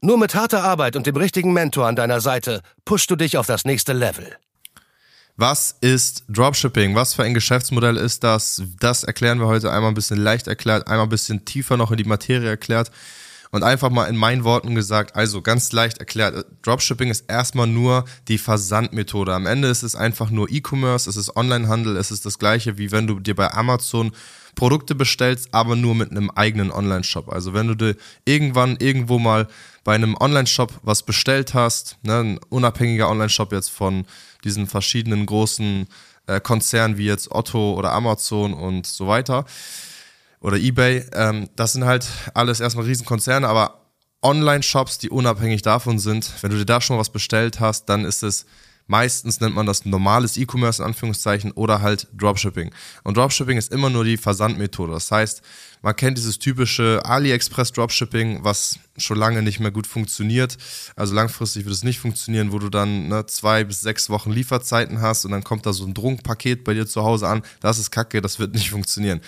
Nur mit harter Arbeit und dem richtigen Mentor an deiner Seite pushst du dich auf das nächste Level. Was ist Dropshipping? Was für ein Geschäftsmodell ist das? Das erklären wir heute einmal ein bisschen leicht erklärt, einmal ein bisschen tiefer noch in die Materie erklärt und einfach mal in meinen Worten gesagt, also ganz leicht erklärt, Dropshipping ist erstmal nur die Versandmethode. Am Ende ist es einfach nur E-Commerce, es ist Onlinehandel, es ist das gleiche wie wenn du dir bei Amazon Produkte bestellst, aber nur mit einem eigenen Online-Shop. Also wenn du dir irgendwann irgendwo mal bei einem Online-Shop was bestellt hast, ne, ein unabhängiger Online-Shop jetzt von diesen verschiedenen großen äh, Konzernen wie jetzt Otto oder Amazon und so weiter oder eBay, ähm, das sind halt alles erstmal Riesenkonzerne, aber Online-Shops, die unabhängig davon sind, wenn du dir da schon was bestellt hast, dann ist es Meistens nennt man das normales E-Commerce in Anführungszeichen oder halt Dropshipping. Und Dropshipping ist immer nur die Versandmethode. Das heißt, man kennt dieses typische AliExpress Dropshipping, was schon lange nicht mehr gut funktioniert. Also langfristig wird es nicht funktionieren, wo du dann ne, zwei bis sechs Wochen Lieferzeiten hast und dann kommt da so ein Drunkpaket bei dir zu Hause an. Das ist kacke, das wird nicht funktionieren.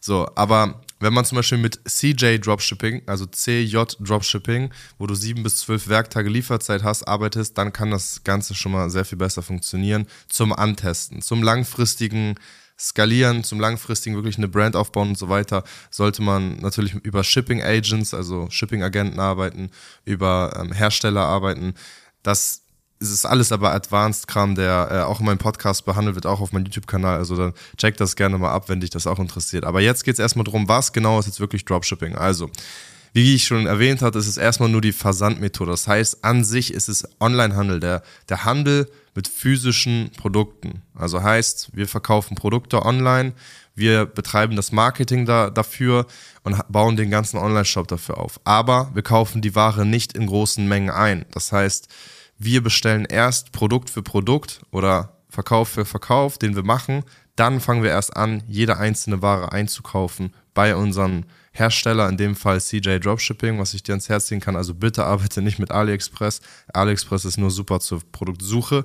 So, aber wenn man zum Beispiel mit CJ Dropshipping, also CJ Dropshipping, wo du sieben bis zwölf Werktage Lieferzeit hast, arbeitest, dann kann das Ganze schon mal sehr viel besser funktionieren zum Antesten, zum langfristigen Skalieren, zum langfristigen wirklich eine Brand aufbauen und so weiter, sollte man natürlich über Shipping Agents, also Shipping Agenten arbeiten, über ähm, Hersteller arbeiten. Das es ist alles aber Advanced-Kram, der äh, auch in meinem Podcast behandelt wird, auch auf meinem YouTube-Kanal. Also dann check das gerne mal ab, wenn dich das auch interessiert. Aber jetzt geht es erstmal darum, was genau ist jetzt wirklich Dropshipping. Also, wie ich schon erwähnt hatte, ist es erstmal nur die Versandmethode. Das heißt, an sich ist es Onlinehandel, der, der Handel mit physischen Produkten. Also heißt, wir verkaufen Produkte online, wir betreiben das Marketing da, dafür und bauen den ganzen Online-Shop dafür auf. Aber wir kaufen die Ware nicht in großen Mengen ein. Das heißt, wir bestellen erst Produkt für Produkt oder Verkauf für Verkauf, den wir machen. Dann fangen wir erst an, jede einzelne Ware einzukaufen bei unserem Hersteller, in dem Fall CJ Dropshipping, was ich dir ans Herz legen kann. Also bitte arbeite nicht mit AliExpress. AliExpress ist nur super zur Produktsuche.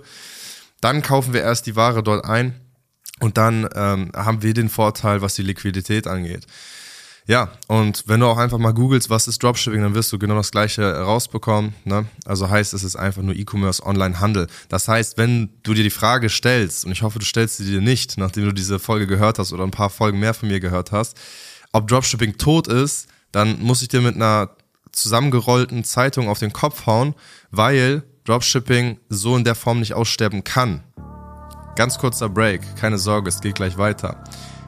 Dann kaufen wir erst die Ware dort ein und dann ähm, haben wir den Vorteil, was die Liquidität angeht. Ja, und wenn du auch einfach mal googelst, was ist Dropshipping, dann wirst du genau das gleiche rausbekommen. Ne? Also heißt, es ist einfach nur E-Commerce, Online-Handel. Das heißt, wenn du dir die Frage stellst, und ich hoffe, du stellst sie dir nicht, nachdem du diese Folge gehört hast oder ein paar Folgen mehr von mir gehört hast, ob Dropshipping tot ist, dann muss ich dir mit einer zusammengerollten Zeitung auf den Kopf hauen, weil Dropshipping so in der Form nicht aussterben kann. Ganz kurzer Break, keine Sorge, es geht gleich weiter.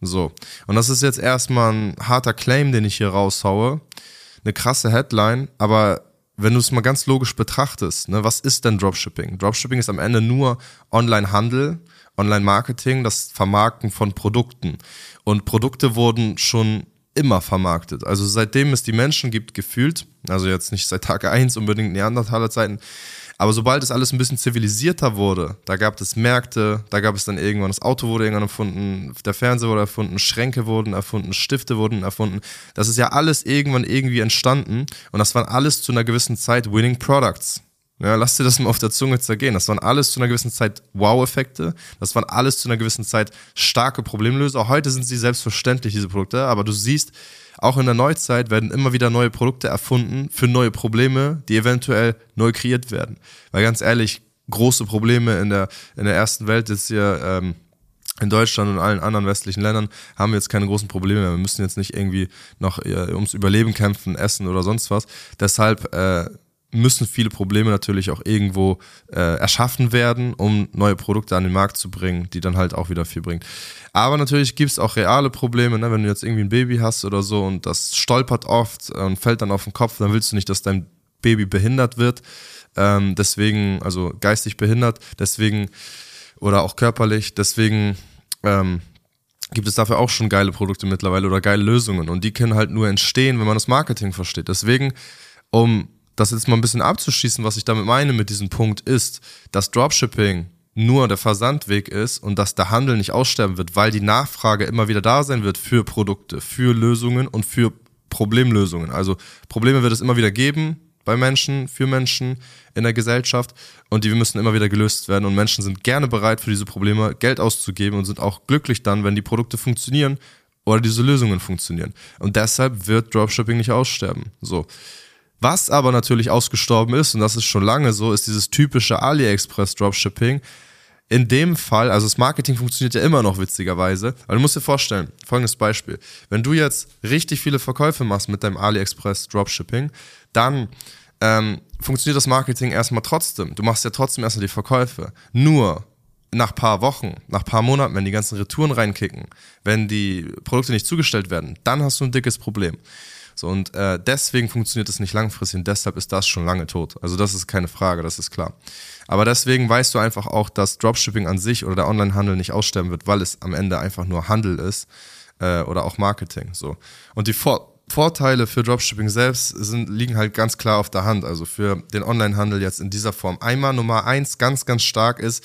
So. Und das ist jetzt erstmal ein harter Claim, den ich hier raushaue. Eine krasse Headline, aber wenn du es mal ganz logisch betrachtest, ne, was ist denn Dropshipping? Dropshipping ist am Ende nur Online-Handel, Online-Marketing, das Vermarkten von Produkten. Und Produkte wurden schon immer vermarktet. Also seitdem es die Menschen gibt, gefühlt, also jetzt nicht seit Tag eins unbedingt Neandertaler Zeiten, aber sobald es alles ein bisschen zivilisierter wurde, da gab es Märkte, da gab es dann irgendwann, das Auto wurde irgendwann erfunden, der Fernseher wurde erfunden, Schränke wurden erfunden, Stifte wurden erfunden. Das ist ja alles irgendwann irgendwie entstanden und das waren alles zu einer gewissen Zeit Winning Products. Ja, lass dir das mal auf der Zunge zergehen. Das waren alles zu einer gewissen Zeit Wow-Effekte. Das waren alles zu einer gewissen Zeit starke Problemlöser. Heute sind sie selbstverständlich, diese Produkte. Aber du siehst, auch in der Neuzeit werden immer wieder neue Produkte erfunden für neue Probleme, die eventuell neu kreiert werden. Weil ganz ehrlich, große Probleme in der, in der ersten Welt jetzt hier, ähm, in Deutschland und allen anderen westlichen Ländern haben wir jetzt keine großen Probleme mehr. Wir müssen jetzt nicht irgendwie noch äh, ums Überleben kämpfen, essen oder sonst was. Deshalb äh, müssen viele Probleme natürlich auch irgendwo äh, erschaffen werden, um neue Produkte an den Markt zu bringen, die dann halt auch wieder viel bringt. Aber natürlich gibt es auch reale Probleme, ne? wenn du jetzt irgendwie ein Baby hast oder so und das stolpert oft und fällt dann auf den Kopf, dann willst du nicht, dass dein Baby behindert wird. Ähm, deswegen, also geistig behindert, deswegen oder auch körperlich, deswegen ähm, gibt es dafür auch schon geile Produkte mittlerweile oder geile Lösungen und die können halt nur entstehen, wenn man das Marketing versteht. Deswegen, um das jetzt mal ein bisschen abzuschließen, was ich damit meine mit diesem Punkt ist, dass Dropshipping nur der Versandweg ist und dass der Handel nicht aussterben wird, weil die Nachfrage immer wieder da sein wird für Produkte, für Lösungen und für Problemlösungen. Also Probleme wird es immer wieder geben bei Menschen, für Menschen in der Gesellschaft und die müssen immer wieder gelöst werden und Menschen sind gerne bereit für diese Probleme Geld auszugeben und sind auch glücklich dann, wenn die Produkte funktionieren oder diese Lösungen funktionieren. Und deshalb wird Dropshipping nicht aussterben. So. Was aber natürlich ausgestorben ist, und das ist schon lange so, ist dieses typische AliExpress Dropshipping. In dem Fall, also das Marketing funktioniert ja immer noch witzigerweise, aber du musst dir vorstellen, folgendes Beispiel. Wenn du jetzt richtig viele Verkäufe machst mit deinem AliExpress Dropshipping, dann ähm, funktioniert das Marketing erstmal trotzdem. Du machst ja trotzdem erstmal die Verkäufe. Nur nach paar Wochen, nach paar Monaten, wenn die ganzen Retouren reinkicken, wenn die Produkte nicht zugestellt werden, dann hast du ein dickes Problem. So, und äh, deswegen funktioniert es nicht langfristig und deshalb ist das schon lange tot. Also das ist keine Frage, das ist klar. Aber deswegen weißt du einfach auch, dass Dropshipping an sich oder der Onlinehandel nicht aussterben wird, weil es am Ende einfach nur Handel ist äh, oder auch Marketing. So. Und die Vor Vorteile für Dropshipping selbst sind, liegen halt ganz klar auf der Hand. Also für den Onlinehandel jetzt in dieser Form. Einmal Nummer eins ganz, ganz stark ist,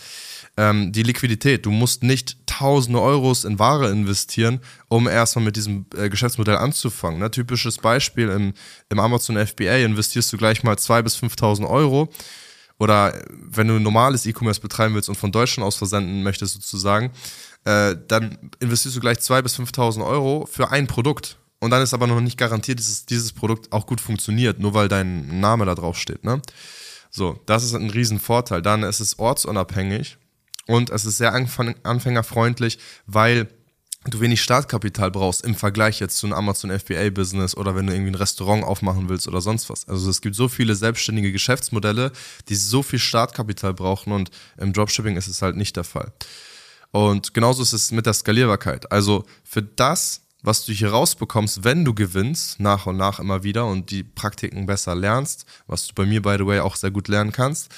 ähm, die Liquidität. Du musst nicht tausende Euros in Ware investieren, um erstmal mit diesem äh, Geschäftsmodell anzufangen. Ne? Typisches Beispiel, im, im Amazon FBA investierst du gleich mal 2.000 bis 5.000 Euro. Oder wenn du normales E-Commerce betreiben willst und von Deutschland aus versenden möchtest sozusagen, äh, dann investierst du gleich 2.000 bis 5.000 Euro für ein Produkt. Und dann ist aber noch nicht garantiert, dass dieses Produkt auch gut funktioniert, nur weil dein Name da drauf steht. Ne? So, das ist ein Riesenvorteil. Dann ist es ortsunabhängig. Und es ist sehr anfängerfreundlich, weil du wenig Startkapital brauchst im Vergleich jetzt zu einem Amazon FBA Business oder wenn du irgendwie ein Restaurant aufmachen willst oder sonst was. Also es gibt so viele selbstständige Geschäftsmodelle, die so viel Startkapital brauchen und im Dropshipping ist es halt nicht der Fall. Und genauso ist es mit der Skalierbarkeit. Also für das, was du hier rausbekommst, wenn du gewinnst, nach und nach immer wieder und die Praktiken besser lernst, was du bei mir, by the way, auch sehr gut lernen kannst,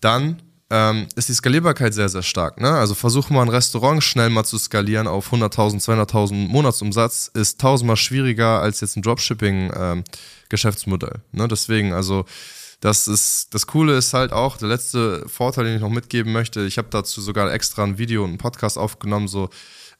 dann ähm, ist die Skalierbarkeit sehr, sehr stark. Ne? Also versuch mal ein Restaurant schnell mal zu skalieren auf 100.000, 200.000 Monatsumsatz, ist tausendmal schwieriger als jetzt ein Dropshipping-Geschäftsmodell. Ähm, ne? Deswegen, also das ist das Coole ist halt auch der letzte Vorteil, den ich noch mitgeben möchte. Ich habe dazu sogar extra ein Video und einen Podcast aufgenommen, so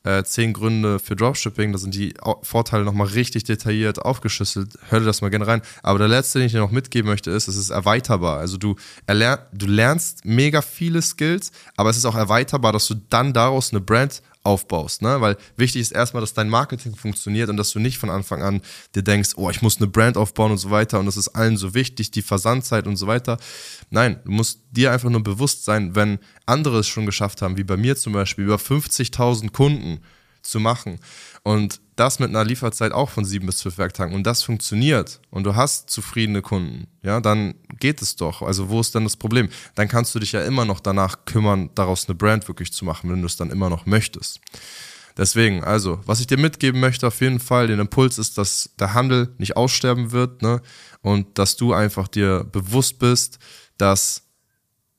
äh, zehn Gründe für Dropshipping. Da sind die Vorteile nochmal richtig detailliert aufgeschlüsselt. Hör dir das mal gerne rein. Aber der letzte, den ich dir noch mitgeben möchte, ist, es ist erweiterbar. Also du, erlern, du lernst mega viele Skills, aber es ist auch erweiterbar, dass du dann daraus eine Brand aufbaust, ne? Weil wichtig ist erstmal, dass dein Marketing funktioniert und dass du nicht von Anfang an dir denkst, oh, ich muss eine Brand aufbauen und so weiter und das ist allen so wichtig, die Versandzeit und so weiter. Nein, du musst dir einfach nur bewusst sein, wenn andere es schon geschafft haben, wie bei mir zum Beispiel, über 50.000 Kunden zu machen und das mit einer Lieferzeit auch von sieben bis zwölf Werktagen und das funktioniert und du hast zufriedene Kunden, ja, dann geht es doch. Also wo ist dann das Problem? Dann kannst du dich ja immer noch danach kümmern, daraus eine Brand wirklich zu machen, wenn du es dann immer noch möchtest. Deswegen, also, was ich dir mitgeben möchte, auf jeden Fall, den Impuls ist, dass der Handel nicht aussterben wird, ne? Und dass du einfach dir bewusst bist, dass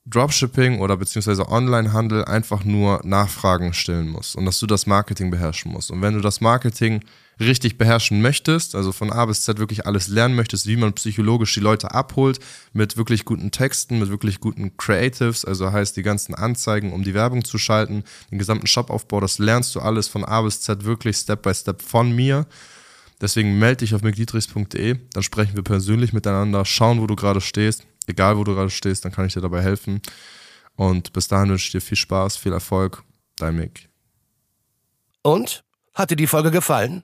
Dropshipping oder beziehungsweise Onlinehandel einfach nur Nachfragen stellen muss und dass du das Marketing beherrschen musst. Und wenn du das Marketing richtig beherrschen möchtest, also von A bis Z wirklich alles lernen möchtest, wie man psychologisch die Leute abholt, mit wirklich guten Texten, mit wirklich guten Creatives, also heißt die ganzen Anzeigen, um die Werbung zu schalten, den gesamten Shopaufbau, das lernst du alles von A bis Z wirklich Step by Step von mir. Deswegen melde dich auf mcdietrichs.de, dann sprechen wir persönlich miteinander, schauen, wo du gerade stehst egal wo du gerade stehst, dann kann ich dir dabei helfen. Und bis dahin wünsche ich dir viel Spaß, viel Erfolg. Dein Mick. Und? Hat dir die Folge gefallen?